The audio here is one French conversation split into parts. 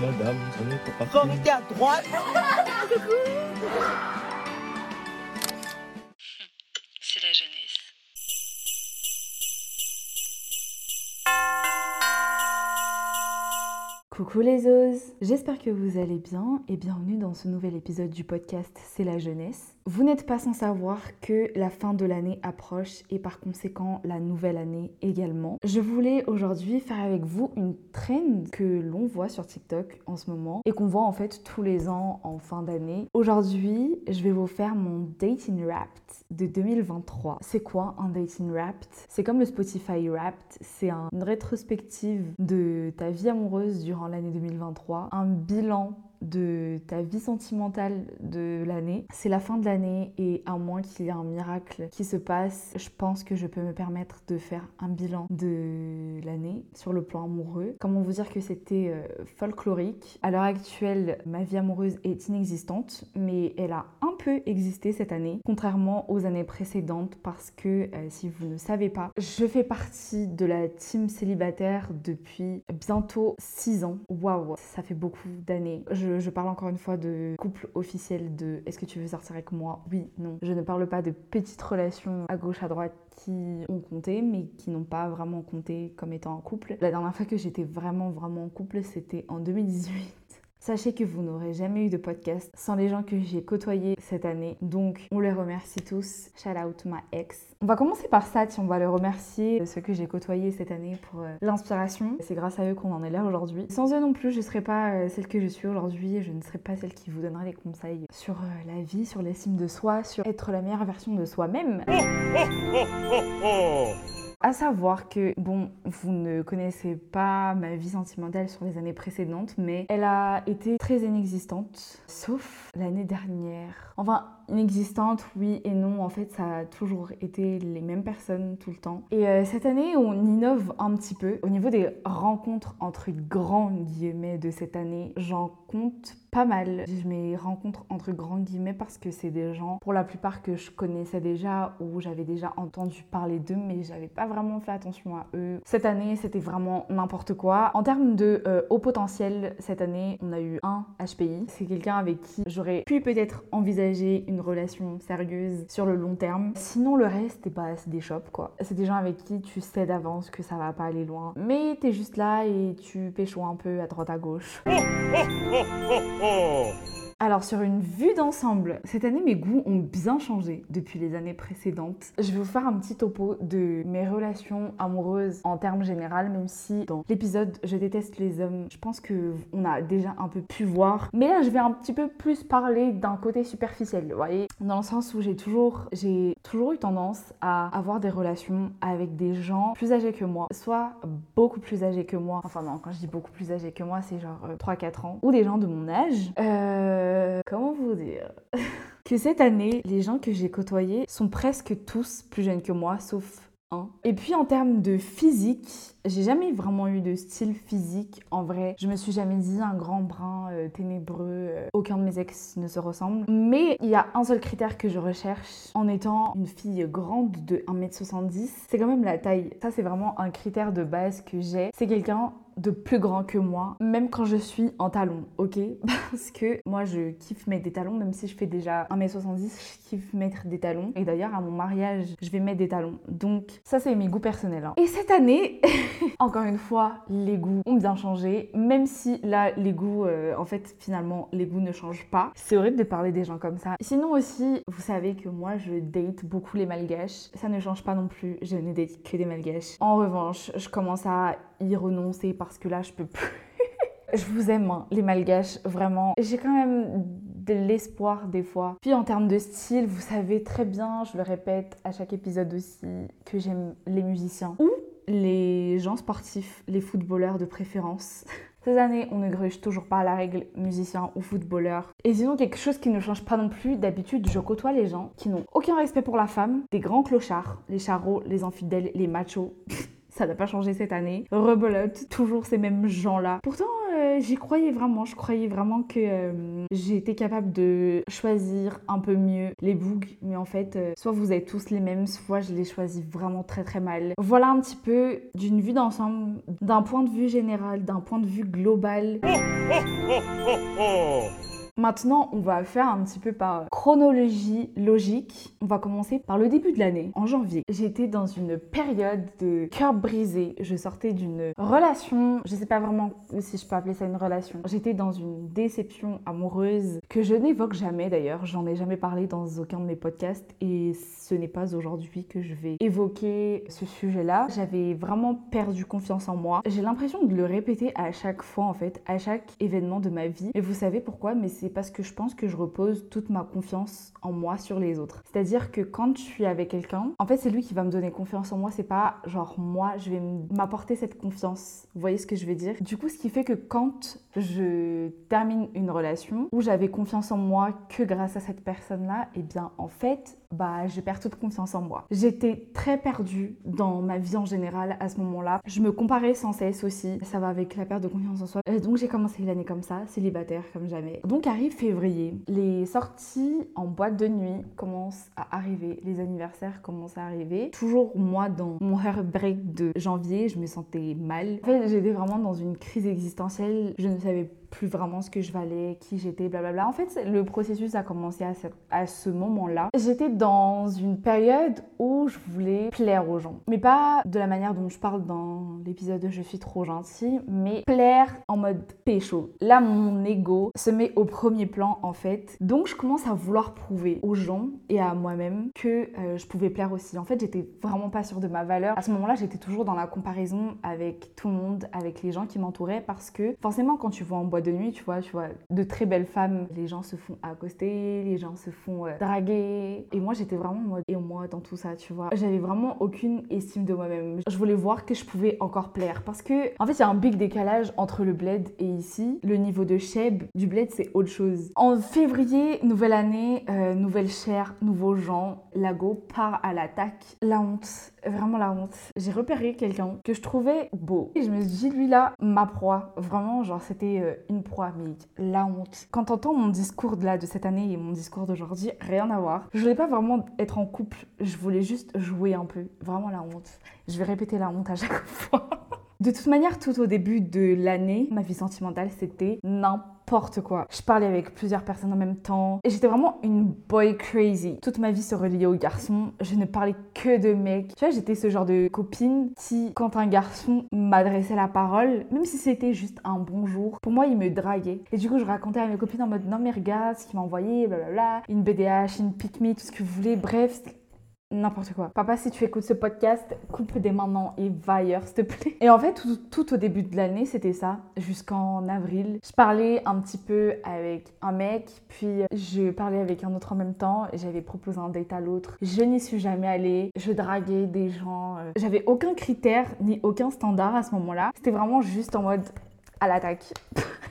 madame, on est pas à droite. C'est la jeunesse. Coucou les os, j'espère que vous allez bien et bienvenue dans ce nouvel épisode du podcast C'est la jeunesse. Vous n'êtes pas sans savoir que la fin de l'année approche et par conséquent la nouvelle année également. Je voulais aujourd'hui faire avec vous une trend que l'on voit sur TikTok en ce moment et qu'on voit en fait tous les ans en fin d'année. Aujourd'hui, je vais vous faire mon Dating Wrapped de 2023. C'est quoi un Dating Wrapped? C'est comme le Spotify Wrapped, c'est une rétrospective de ta vie amoureuse durant l'année 2023, un bilan de ta vie sentimentale de l'année. C'est la fin de l'année et à moins qu'il y ait un miracle qui se passe, je pense que je peux me permettre de faire un bilan de l'année sur le plan amoureux. Comment vous dire que c'était euh, folklorique? À l'heure actuelle, ma vie amoureuse est inexistante, mais elle a un peu existé cette année, contrairement aux années précédentes, parce que euh, si vous ne savez pas, je fais partie de la team célibataire depuis bientôt 6 ans. Waouh, ça fait beaucoup d'années. Je, parle encore une fois de couple officiel de est-ce que tu veux sortir avec moi? Oui, non. Je ne parle pas de petites relations à gauche, à droite qui ont compté, mais qui n'ont pas vraiment compté comme étant un couple. La dernière fois que j'étais vraiment, vraiment en couple, c'était en 2018. Sachez que vous n'aurez jamais eu de podcast sans les gens que j'ai côtoyés cette année. Donc, on les remercie tous. Shout out ma ex. On va commencer par ça, on va les remercier, ceux que j'ai côtoyés cette année pour euh, l'inspiration. C'est grâce à eux qu'on en est là aujourd'hui. Sans eux non plus, je ne serais pas euh, celle que je suis aujourd'hui. Je ne serais pas celle qui vous donnera des conseils sur euh, la vie, sur l'estime de soi, sur être la meilleure version de soi-même. À savoir que, bon, vous ne connaissez pas ma vie sentimentale sur les années précédentes, mais elle a été très inexistante, sauf l'année dernière. Enfin, inexistante, oui et non. En fait, ça a toujours été les mêmes personnes tout le temps. Et euh, cette année, on innove un petit peu. Au niveau des rencontres, entre grands guillemets, de cette année, j'en compte pas mal. Je mes rencontres entre grands guillemets parce que c'est des gens, pour la plupart, que je connaissais déjà ou j'avais déjà entendu parler d'eux, mais j'avais pas vraiment fait attention à eux. Cette année, c'était vraiment n'importe quoi. En termes de euh, haut potentiel, cette année, on a eu un HPI. C'est quelqu'un avec qui j'aurais pu peut-être envisager une relation sérieuse sur le long terme. Sinon, le reste, bah, c'est des shops, quoi. C'est des gens avec qui tu sais d'avance que ça va pas aller loin. Mais t'es juste là et tu pécho un peu à droite à gauche. Alors sur une vue d'ensemble, cette année mes goûts ont bien changé depuis les années précédentes. Je vais vous faire un petit topo de mes relations amoureuses en termes général, même si dans l'épisode Je déteste les hommes, je pense que on a déjà un peu pu voir. Mais là je vais un petit peu plus parler d'un côté superficiel, vous voyez, dans le sens où j'ai toujours, j'ai toujours eu tendance à avoir des relations avec des gens plus âgés que moi, soit beaucoup plus âgés que moi. Enfin non, quand je dis beaucoup plus âgés que moi, c'est genre 3-4 euh, ans, ou des gens de mon âge. Euh euh, comment vous dire? Que cette année, les gens que j'ai côtoyés sont presque tous plus jeunes que moi, sauf un. Et puis en termes de physique, j'ai jamais vraiment eu de style physique en vrai. Je me suis jamais dit un grand brun euh, ténébreux. Euh, aucun de mes ex ne se ressemble. Mais il y a un seul critère que je recherche en étant une fille grande de 1m70. C'est quand même la taille. Ça, c'est vraiment un critère de base que j'ai. C'est quelqu'un de plus grand que moi, même quand je suis en talons, ok? Parce que moi je kiffe mettre des talons, même si je fais déjà 1m70, je kiffe mettre des talons. Et d'ailleurs à mon mariage, je vais mettre des talons. Donc ça c'est mes goûts personnels. Hein. Et cette année, encore une fois, les goûts ont bien changé, même si là les goûts, euh, en fait finalement les goûts ne changent pas. C'est horrible de parler des gens comme ça. Sinon aussi, vous savez que moi je date beaucoup les malgaches. Ça ne change pas non plus, je ne date que des malgaches. En revanche, je commence à y renoncer parce que là, je peux plus. je vous aime, hein, les malgaches, vraiment. J'ai quand même de l'espoir des fois. Puis en termes de style, vous savez très bien, je le répète à chaque épisode aussi, que j'aime les musiciens ou les gens sportifs, les footballeurs de préférence. Ces années, on ne gruge toujours pas la règle musicien ou footballeur. Et sinon, quelque chose qui ne change pas non plus, d'habitude, je côtoie les gens qui n'ont aucun respect pour la femme, des grands clochards, les charros, les infidèles, les machos. Ça n'a pas changé cette année. Rebelote, toujours ces mêmes gens-là. Pourtant, euh, j'y croyais vraiment. Je croyais vraiment que euh, j'étais capable de choisir un peu mieux les bugs. Mais en fait, euh, soit vous êtes tous les mêmes, soit je les choisis vraiment très très mal. Voilà un petit peu d'une vue d'ensemble, d'un point de vue général, d'un point de vue global. Maintenant, on va faire un petit peu par chronologie logique. On va commencer par le début de l'année, en janvier. J'étais dans une période de cœur brisé. Je sortais d'une relation, je sais pas vraiment si je peux appeler ça une relation. J'étais dans une déception amoureuse que je n'évoque jamais d'ailleurs. J'en ai jamais parlé dans aucun de mes podcasts et ce n'est pas aujourd'hui que je vais évoquer ce sujet-là. J'avais vraiment perdu confiance en moi. J'ai l'impression de le répéter à chaque fois en fait, à chaque événement de ma vie. Et vous savez pourquoi Mais c'est c'est parce que je pense que je repose toute ma confiance en moi sur les autres. C'est-à-dire que quand je suis avec quelqu'un, en fait, c'est lui qui va me donner confiance en moi. C'est pas genre moi, je vais m'apporter cette confiance. Vous voyez ce que je veux dire? Du coup, ce qui fait que quand je termine une relation où j'avais confiance en moi que grâce à cette personne-là, et eh bien, en fait, bah, je perds toute confiance en moi. J'étais très perdue dans ma vie en général à ce moment-là. Je me comparais sans cesse aussi. Ça va avec la perte de confiance en soi. donc j'ai commencé l'année comme ça, célibataire comme jamais. Donc arrive février. Les sorties en boîte de nuit commencent à arriver. Les anniversaires commencent à arriver. Toujours moi dans mon heartbreak de janvier, je me sentais mal. En fait, j'étais vraiment dans une crise existentielle. Je ne savais plus vraiment ce que je valais, qui j'étais, blablabla. En fait, le processus a commencé à ce, moment-là. J'étais dans une période où je voulais plaire aux gens. Mais pas de la manière dont je parle dans l'épisode de Je suis trop gentil, mais plaire en mode pécho. Là, mon ego se met au premier plan en fait. Donc, je commence à vouloir prouver aux gens et à moi-même que euh, je pouvais plaire aussi. En fait, j'étais vraiment pas sûre de ma valeur. À ce moment-là, j'étais toujours dans la comparaison avec tout le monde, avec les gens qui m'entouraient parce que forcément, quand tu vois en boîte de nuit, tu vois, tu vois, de très belles femmes, les gens se font accoster, les gens se font euh, draguer. Et moi, j'étais vraiment en mode, et moi dans tout ça, tu vois. J'avais vraiment aucune estime de moi-même. Je voulais voir que je pouvais encore plaire parce que, en fait, il y a un big décalage entre le bled et ici. Le niveau de cheb du bled, c'est autre chose. En février, nouvelle année, euh, nouvelle chair, nouveaux gens, Lago part à l'attaque. La honte, vraiment la honte. J'ai repéré quelqu'un que je trouvais beau. Et je me suis dit, lui là, ma proie. Vraiment, genre, c'était euh, proie, mais la honte. Quand t'entends mon discours de là, de cette année et mon discours d'aujourd'hui, rien à voir. Je voulais pas vraiment être en couple, je voulais juste jouer un peu. Vraiment la honte. Je vais répéter la honte à chaque fois. De toute manière, tout au début de l'année, ma vie sentimentale, c'était n'importe quoi. Je parlais avec plusieurs personnes en même temps et j'étais vraiment une boy crazy. Toute ma vie se reliait aux garçons. Je ne parlais que de mecs. Tu vois, j'étais ce genre de copine qui, quand un garçon m'adressait la parole, même si c'était juste un bonjour, pour moi, il me draguait. Et du coup, je racontais à mes copines en mode non, mais regarde ce qu'il m'a envoyé, blablabla, une BDH, une pick me, tout ce que vous voulez. Bref, n'importe quoi. Papa, si tu écoutes ce podcast, coupe dès maintenant et va ailleurs, s'il te plaît. Et en fait, tout, au début de l'année, c'était ça, jusqu'en avril. Je parlais un petit peu avec un mec, puis je parlais avec un autre en même temps, j'avais proposé un date à l'autre. Je n'y suis jamais allée, je draguais des gens. Euh, j'avais aucun critère ni aucun standard à ce moment-là. C'était vraiment juste en mode à l'attaque.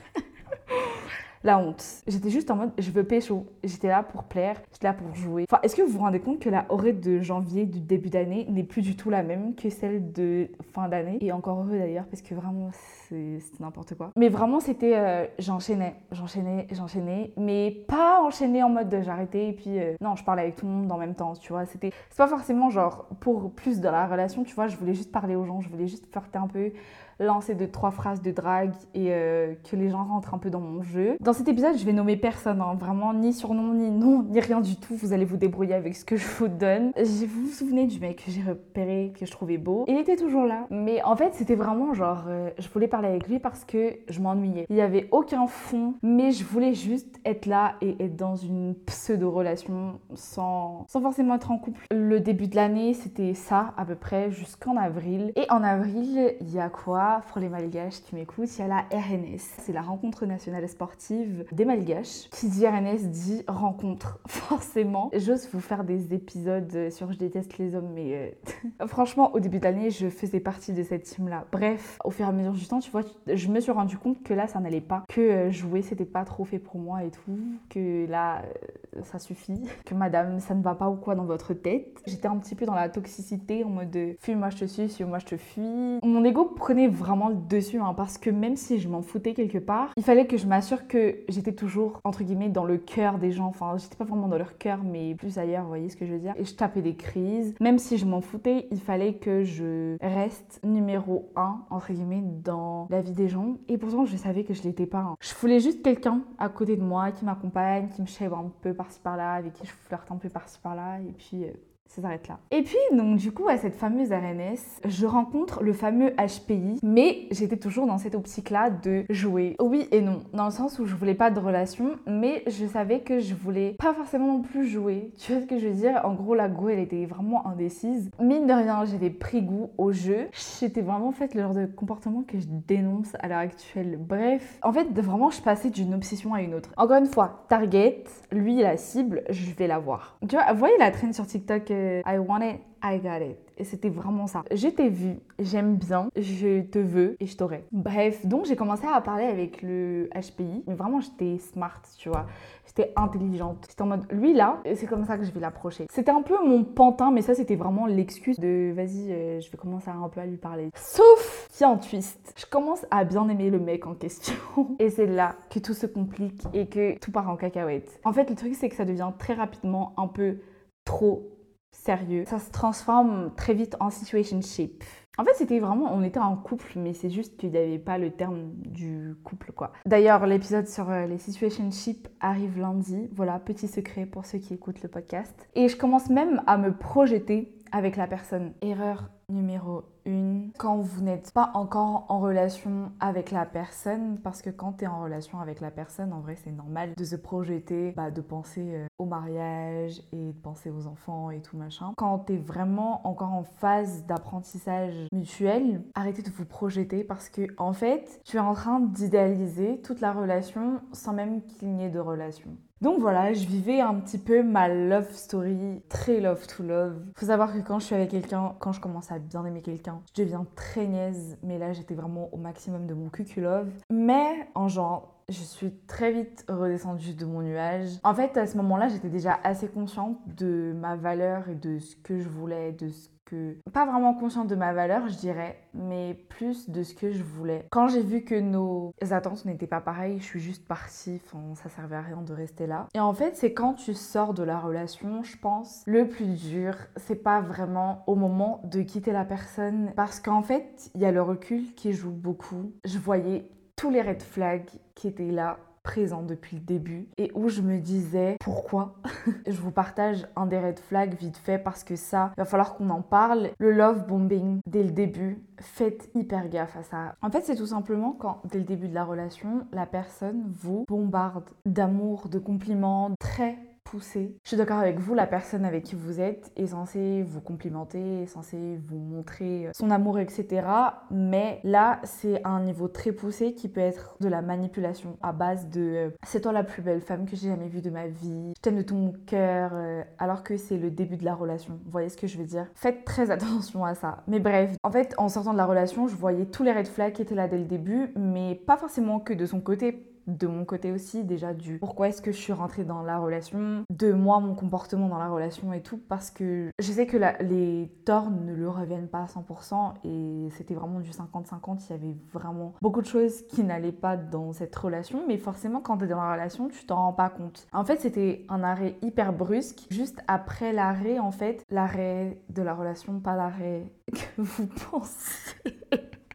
la honte. J'étais juste en mode, je veux pécho. J'étais là pour plaire, j'étais là pour jouer. Enfin, est-ce que vous vous rendez compte que la horreur de janvier, du début d'année, n'est plus du tout la même que celle de fin d'année? Et encore heureux d'ailleurs, parce que vraiment, c'est n'importe quoi. Mais vraiment, c'était, euh, j'enchaînais, j'enchaînais, j'enchaînais, mais pas enchaîner en mode j'arrêtais et puis euh, non, je parlais avec tout le monde en même temps, tu vois. C'était, c'est pas forcément genre pour plus dans la relation, tu vois. Je voulais juste parler aux gens, je voulais juste flirter un peu, lancer deux, trois phrases de drague et euh, que les gens rentrent un peu dans mon jeu. Dans cet épisode, je vais nommer personne, hein. vraiment ni surnom, ni nom, ni rien du tout. Vous allez vous débrouiller avec ce que je vous donne. Vous vous souvenez du mec que j'ai repéré, que je trouvais beau? Il était toujours là. Mais en fait, c'était vraiment genre, euh, je voulais parler avec lui parce que je m'ennuyais. Il n'y avait aucun fond, mais je voulais juste être là et être dans une pseudo-relation sans, sans forcément être en couple. Le début de l'année, c'était ça à peu près jusqu'en avril. Et en avril, il y a quoi? Pour les malgaches qui m'écoutent, il y a la RNS. C'est la rencontre nationale sportive des malgaches. Qui dit RNS dit rencontre. forcément, j'ose vous faire des épisodes sur Je déteste les hommes, mais euh, franchement, au début de l'année, je faisais partie de cette team-là. Bref, au fur et à mesure du temps, tu vois, je me suis rendu compte que là, ça n'allait pas, que euh, jouer, c'était pas trop fait pour moi et tout, que là, euh, ça suffit, que madame, ça ne va pas ou quoi dans votre tête. J'étais un petit peu dans la toxicité, en mode fuis-moi, je te suis, suis-moi, je te fuis. Mon ego prenait vraiment le dessus, hein, parce que même si je m'en foutais quelque part, il fallait que je m'assure que j'étais toujours, entre guillemets, dans le cœur des gens. Enfin, j'étais pas vraiment dans leur cœur, mais plus ailleurs, vous voyez ce que je veux dire. Et je tapais des crises. Même si je m'en foutais, il fallait que je reste numéro un, entre guillemets, dans la vie des gens. Et pourtant, je savais que je l'étais pas. Hein. Je voulais juste quelqu'un à côté de moi qui m'accompagne, qui me chèvre un peu par-ci par-là, avec qui je flirte un peu par-ci par-là. Et puis, euh, ça s'arrête là. Et puis, donc, du coup, à cette fameuse RNS, je rencontre le fameux HPI, mais j'étais toujours dans cette optique-là de jouer. Oui et non, dans le sens où je voulais pas de relation, mais je savais que je voulais pas forcément non plus jouer. Tu vois ce que je veux dire? En gros, la go, elle était vraiment indécise. Mine de rien, j'avais pris goût au jeu. J'étais vraiment fait le genre de comportement que je dénonce à l'heure actuelle. Bref, en fait, vraiment, je passais d'une obsession à une autre. Encore une fois, target, lui, la cible, je vais la voir. Tu vois, voyez la traîne sur TikTok I want it, I got it. Et c'était vraiment ça. Je t'ai vu, j'aime bien, je te veux et je t'aurai. Bref, donc j'ai commencé à parler avec le HPI. Mais vraiment, j'étais smart, tu vois. J'étais intelligente. C'était en mode, lui là, c'est comme ça que je vais l'approcher. C'était un peu mon pantin, mais ça, c'était vraiment l'excuse de vas-y, euh, je vais commencer un peu à lui parler. Sauf qu'il y a un twist. Je commence à bien aimer le mec en question. Et c'est là que tout se complique et que tout part en cacahuète. En fait, le truc, c'est que ça devient très rapidement un peu trop sérieux. Ça se transforme très vite en situationship. En fait, c'était vraiment, on était en couple, mais c'est juste qu'il n'y avait pas le terme du couple, quoi. D'ailleurs, l'épisode sur euh, les situationships arrive lundi. Voilà, petit secret pour ceux qui écoutent le podcast. Et je commence même à me projeter avec la personne. Erreur numéro une, quand vous n'êtes pas encore en relation avec la personne, parce que quand tu es en relation avec la personne, en vrai, c'est normal de se projeter, bah, de penser euh, au mariage et de penser aux enfants et tout machin. Quand tu es vraiment encore en phase d'apprentissage mutuel, arrêtez de vous projeter parce que, en fait, tu es en train d'idéaliser toute la relation sans même qu'il n'y ait de relation. Donc voilà, je vivais un petit peu ma love story, très love to love. Faut savoir que quand je suis avec quelqu'un, quand je commence à bien aimer quelqu'un, je deviens très niaise, mais là j'étais vraiment au maximum de mon cucu love. Mais en genre, je suis très vite redescendue de mon nuage. En fait, à ce moment-là, j'étais déjà assez consciente de ma valeur et de ce que je voulais, de ce que... Pas vraiment consciente de ma valeur, je dirais, mais plus de ce que je voulais. Quand j'ai vu que nos attentes n'étaient pas pareilles, je suis juste partie, enfin, ça servait à rien de rester là. Et en fait, c'est quand tu sors de la relation, je pense, le plus dur, c'est pas vraiment au moment de quitter la personne, parce qu'en fait, il y a le recul qui joue beaucoup. Je voyais tous les red flags qui étaient là présents depuis le début et où je me disais pourquoi? Je vous partage un des red flags vite fait parce que ça il va falloir qu'on en parle. Le love bombing dès le début faites hyper gaffe à ça. En fait c'est tout simplement quand dès le début de la relation la personne vous bombarde d'amour de compliments très je suis d'accord avec vous, la personne avec qui vous êtes est censée vous complimenter, est censée vous montrer son amour, etc. Mais là, c'est un niveau très poussé qui peut être de la manipulation à base de euh, c'est toi la plus belle femme que j'ai jamais vue de ma vie, je t'aime de tout mon cœur, euh, alors que c'est le début de la relation. Vous voyez ce que je veux dire? Faites très attention à ça. Mais bref, en fait, en sortant de la relation, je voyais tous les red flags qui étaient là dès le début, mais pas forcément que de son côté de mon côté aussi, déjà du pourquoi est-ce que je suis rentrée dans la relation, de moi, mon comportement dans la relation et tout, parce que je sais que les torts ne le reviennent pas à 100% et c'était vraiment du 50-50, il y avait vraiment beaucoup de choses qui n'allaient pas dans cette relation, mais forcément quand tu es dans la relation, tu t'en rends pas compte. En fait, c'était un arrêt hyper brusque, juste après l'arrêt, en fait, l'arrêt de la relation, pas l'arrêt que vous pensez.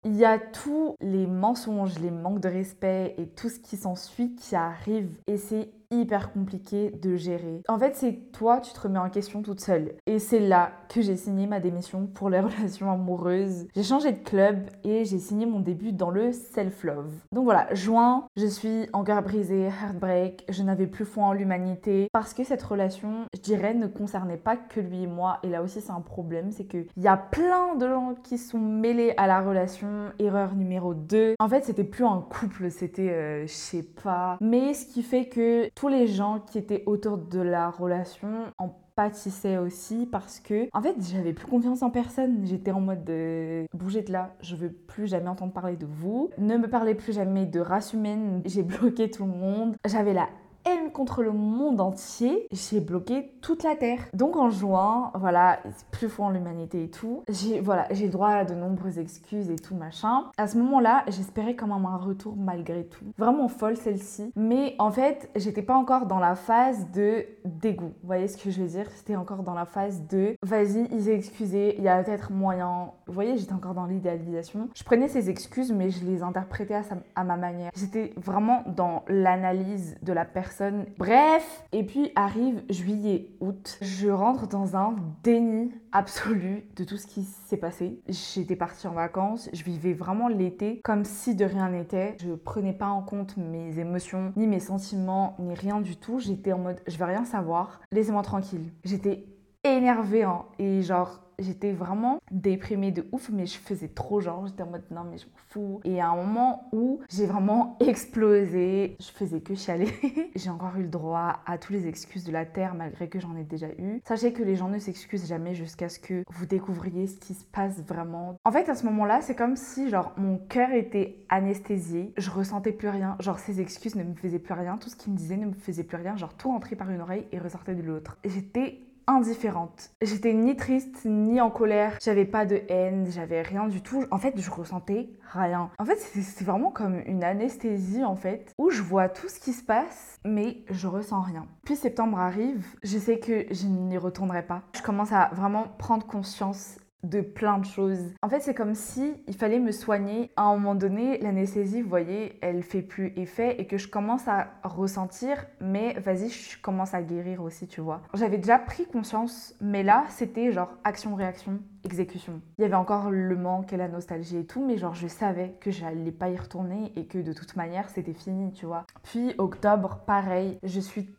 Il y a tous les mensonges, les manques de respect et tout ce qui s'ensuit qui arrive et c'est hyper compliqué de gérer. En fait, c'est toi, tu te remets en question toute seule. Et c'est là que j'ai signé ma démission pour les relations amoureuses. J'ai changé de club et j'ai signé mon début dans le self-love. Donc voilà, juin, je suis en cœur brisé, heartbreak, je n'avais plus foi en l'humanité parce que cette relation, je dirais, ne concernait pas que lui et moi. Et là aussi, c'est un problème, c'est qu'il y a plein de gens qui sont mêlés à la relation. Erreur numéro 2. En fait, c'était plus un couple, c'était, euh, je sais pas. Mais ce qui fait que tous les gens qui étaient autour de la relation en pâtissait aussi parce que en fait j'avais plus confiance en personne. J'étais en mode de bougez de là je veux plus jamais entendre parler de vous. Ne me parlez plus jamais de race humaine. J'ai bloqué tout le monde. J'avais la haine contre le monde entier, j'ai bloqué toute la Terre. Donc en juin, voilà, plus fort en l'humanité et tout, j'ai voilà, j'ai droit à de nombreuses excuses et tout machin. À ce moment-là, j'espérais quand même un retour malgré tout. Vraiment folle celle-ci. Mais en fait, j'étais pas encore dans la phase de dégoût. Vous voyez ce que je veux dire? C'était encore dans la phase de vas-y, ils excusé, il y a peut-être moyen. Vous voyez, j'étais encore dans l'idéalisation. Je prenais ces excuses, mais je les interprétais à, à ma manière. J'étais vraiment dans l'analyse de la personne Bref, et puis arrive juillet, août. Je rentre dans un déni absolu de tout ce qui s'est passé. J'étais partie en vacances, je vivais vraiment l'été comme si de rien n'était. Je prenais pas en compte mes émotions, ni mes sentiments, ni rien du tout. J'étais en mode, je vais rien savoir, laissez-moi tranquille. J'étais énervée hein, et genre j'étais vraiment déprimée de ouf, mais je faisais trop genre, j'étais en mode non mais je m'en fous. Et à un moment où j'ai vraiment explosé, je faisais que chialer. j'ai encore eu le droit à toutes les excuses de la Terre malgré que j'en ai déjà eu. Sachez que les gens ne s'excusent jamais jusqu'à ce que vous découvriez ce qui se passe vraiment. En fait à ce moment-là c'est comme si genre mon cœur était anesthésié, je ressentais plus rien, genre ces excuses ne me faisaient plus rien, tout ce qu'ils me disaient ne me faisait plus rien, genre tout rentrait par une oreille et ressortait de l'autre. J'étais indifférente. J'étais ni triste ni en colère. J'avais pas de haine, j'avais rien du tout. En fait, je ressentais rien. En fait, c'est vraiment comme une anesthésie en fait où je vois tout ce qui se passe mais je ressens rien. Puis septembre arrive, je sais que je n'y retournerai pas. Je commence à vraiment prendre conscience de plein de choses. En fait, c'est comme si il fallait me soigner. À un moment donné, l'anesthésie, vous voyez, elle fait plus effet et que je commence à ressentir, mais vas-y, je commence à guérir aussi, tu vois. J'avais déjà pris conscience, mais là, c'était genre action-réaction, exécution. Il y avait encore le manque et la nostalgie et tout, mais genre je savais que j'allais pas y retourner et que de toute manière, c'était fini, tu vois. Puis octobre, pareil, je suis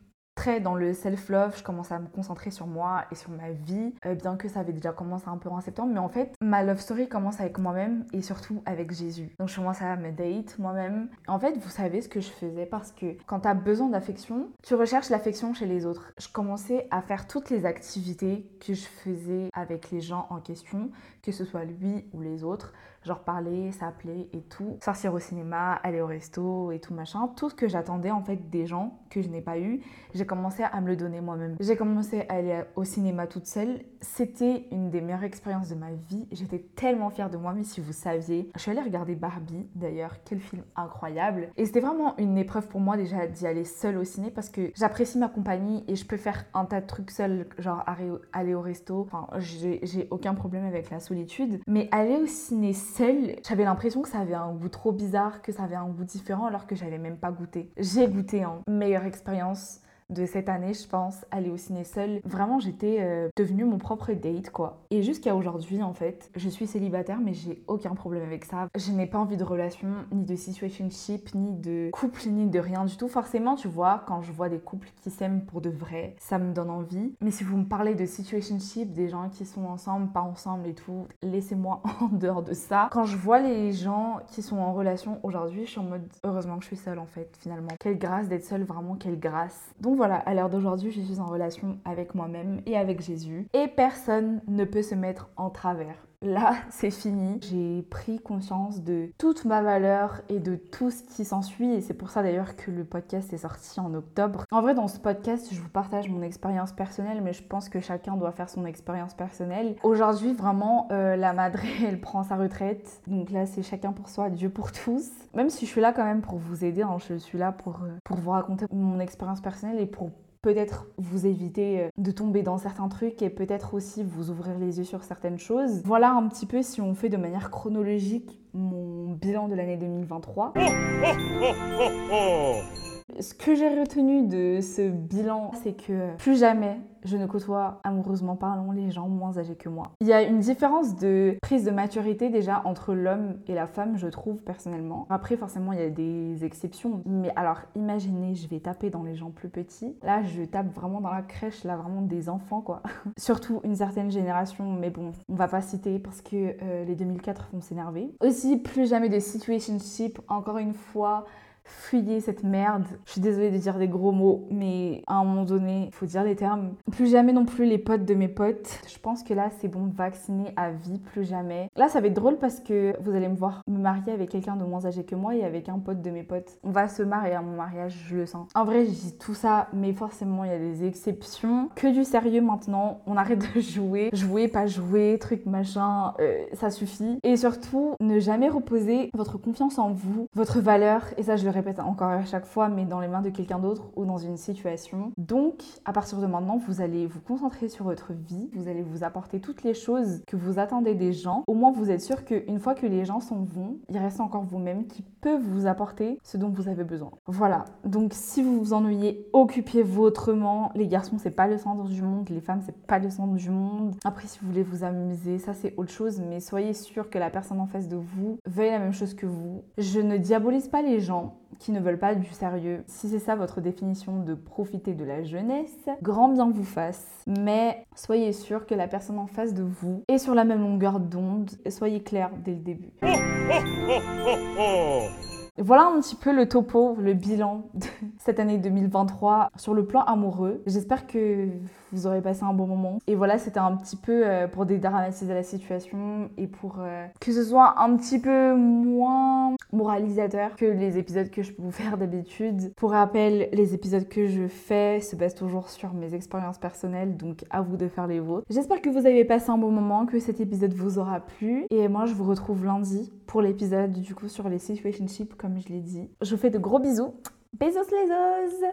dans le self-love, je commence à me concentrer sur moi et sur ma vie, euh, bien que ça avait déjà commencé un peu en septembre, mais en fait, ma love story commence avec moi-même et surtout avec Jésus. Donc je commence à me date moi-même. En fait, vous savez ce que je faisais parce que quand tu as besoin d'affection, tu recherches l'affection chez les autres. Je commençais à faire toutes les activités que je faisais avec les gens en question, que ce soit lui ou les autres genre parler, s'appeler et tout, sortir au cinéma, aller au resto et tout machin, tout ce que j'attendais en fait des gens que je n'ai pas eu, j'ai commencé à me le donner moi-même. J'ai commencé à aller au cinéma toute seule, c'était une des meilleures expériences de ma vie, j'étais tellement fière de moi, mais si vous saviez, je suis allée regarder Barbie d'ailleurs, quel film incroyable, et c'était vraiment une épreuve pour moi déjà d'y aller seule au ciné parce que j'apprécie ma compagnie et je peux faire un tas de trucs seule, genre aller au resto, enfin j'ai aucun problème avec la solitude, mais aller au ciné j'avais l'impression que ça avait un goût trop bizarre, que ça avait un goût différent alors que j'avais même pas goûté. J'ai goûté, en meilleure expérience de cette année, je pense, aller au ciné seule. Vraiment, j'étais euh, devenue mon propre date, quoi. Et jusqu'à aujourd'hui, en fait, je suis célibataire, mais j'ai aucun problème avec ça. Je n'ai pas envie de relation, ni de situationship, ni de couple, ni de rien du tout. Forcément, tu vois, quand je vois des couples qui s'aiment pour de vrai, ça me donne envie. Mais si vous me parlez de situationship, des gens qui sont ensemble, pas ensemble et tout, laissez-moi en dehors de ça. Quand je vois les gens qui sont en relation aujourd'hui, je suis en mode heureusement que je suis seule, en fait, finalement. Quelle grâce d'être seule, vraiment, quelle grâce. Donc voilà, à l'heure d'aujourd'hui, je suis en relation avec moi-même et avec Jésus. Et personne ne peut se mettre en travers là, c'est fini. J'ai pris conscience de toute ma valeur et de tout ce qui s'ensuit. Et c'est pour ça d'ailleurs que le podcast est sorti en octobre. En vrai, dans ce podcast, je vous partage mon expérience personnelle, mais je pense que chacun doit faire son expérience personnelle. Aujourd'hui, vraiment, euh, la madré, elle prend sa retraite. Donc là, c'est chacun pour soi, Dieu pour tous. Même si je suis là quand même pour vous aider, hein, je suis là pour, euh, pour vous raconter mon expérience personnelle et pour peut-être vous éviter euh, de tomber dans certains trucs et peut-être aussi vous ouvrir les yeux sur certaines choses. Voilà un petit peu si on fait de manière chronologique mon bilan de l'année 2023. Ce que j'ai retenu de ce bilan, c'est que plus jamais je ne côtoie amoureusement parlant les gens moins âgés que moi. Il y a une différence de prise de maturité déjà entre l'homme et la femme, je trouve personnellement. Après, forcément, il y a des exceptions. Mais alors, imaginez, je vais taper dans les gens plus petits. Là, je tape vraiment dans la crèche, là, vraiment des enfants, quoi. Surtout une certaine génération, mais bon, on va pas citer parce que euh, les 2004 vont s'énerver. Aussi, plus jamais de situationship, encore une fois fuyez cette merde. Je suis désolée de dire des gros mots, mais à un moment donné, il faut dire les termes. Plus jamais non plus les potes de mes potes. Je pense que là, c'est bon, vacciner à vie, plus jamais. Là, ça va être drôle parce que vous allez me voir me marier avec quelqu'un de moins âgé que moi et avec un pote de mes potes. On va se marier à mon mariage, je le sens. En vrai, je dis tout ça, mais forcément, il y a des exceptions. Que du sérieux maintenant, on arrête de jouer. Jouer, pas jouer, truc machin, euh, ça suffit. Et surtout, ne jamais reposer votre confiance en vous, votre valeur, et ça je le répète encore à chaque fois, mais dans les mains de quelqu'un d'autre ou dans une situation. Donc, à partir de maintenant, vous allez vous concentrer sur votre vie, vous allez vous apporter toutes les choses que vous attendez des gens. Au moins, vous êtes sûr qu'une fois que les gens s'en vont, il reste encore vous-même qui peut vous apporter ce dont vous avez besoin. Voilà. Donc, si vous vous ennuyez, occupez-vous autrement. Les garçons, c'est pas le centre du monde, les femmes, c'est pas le centre du monde. Après, si vous voulez vous amuser, ça c'est autre chose, mais soyez sûr que la personne en face de vous veuille la même chose que vous. Je ne diabolise pas les gens qui ne veulent pas du sérieux. Si c'est ça votre définition de profiter de la jeunesse, grand bien vous fasse. Mais soyez sûr que la personne en face de vous est sur la même longueur d'onde. Soyez clair dès le début. Voilà un petit peu le topo, le bilan de cette année 2023 sur le plan amoureux. J'espère que vous aurez passé un bon moment. Et voilà, c'était un petit peu euh, pour dédramatiser la situation et pour euh, que ce soit un petit peu moins moralisateur que les épisodes que je peux vous faire d'habitude. Pour rappel, les épisodes que je fais se basent toujours sur mes expériences personnelles, donc à vous de faire les vôtres. J'espère que vous avez passé un bon moment, que cet épisode vous aura plu. Et moi, je vous retrouve lundi pour l'épisode du coup sur les situationships, comme je l'ai dit. Je vous fais de gros bisous. Bisous les os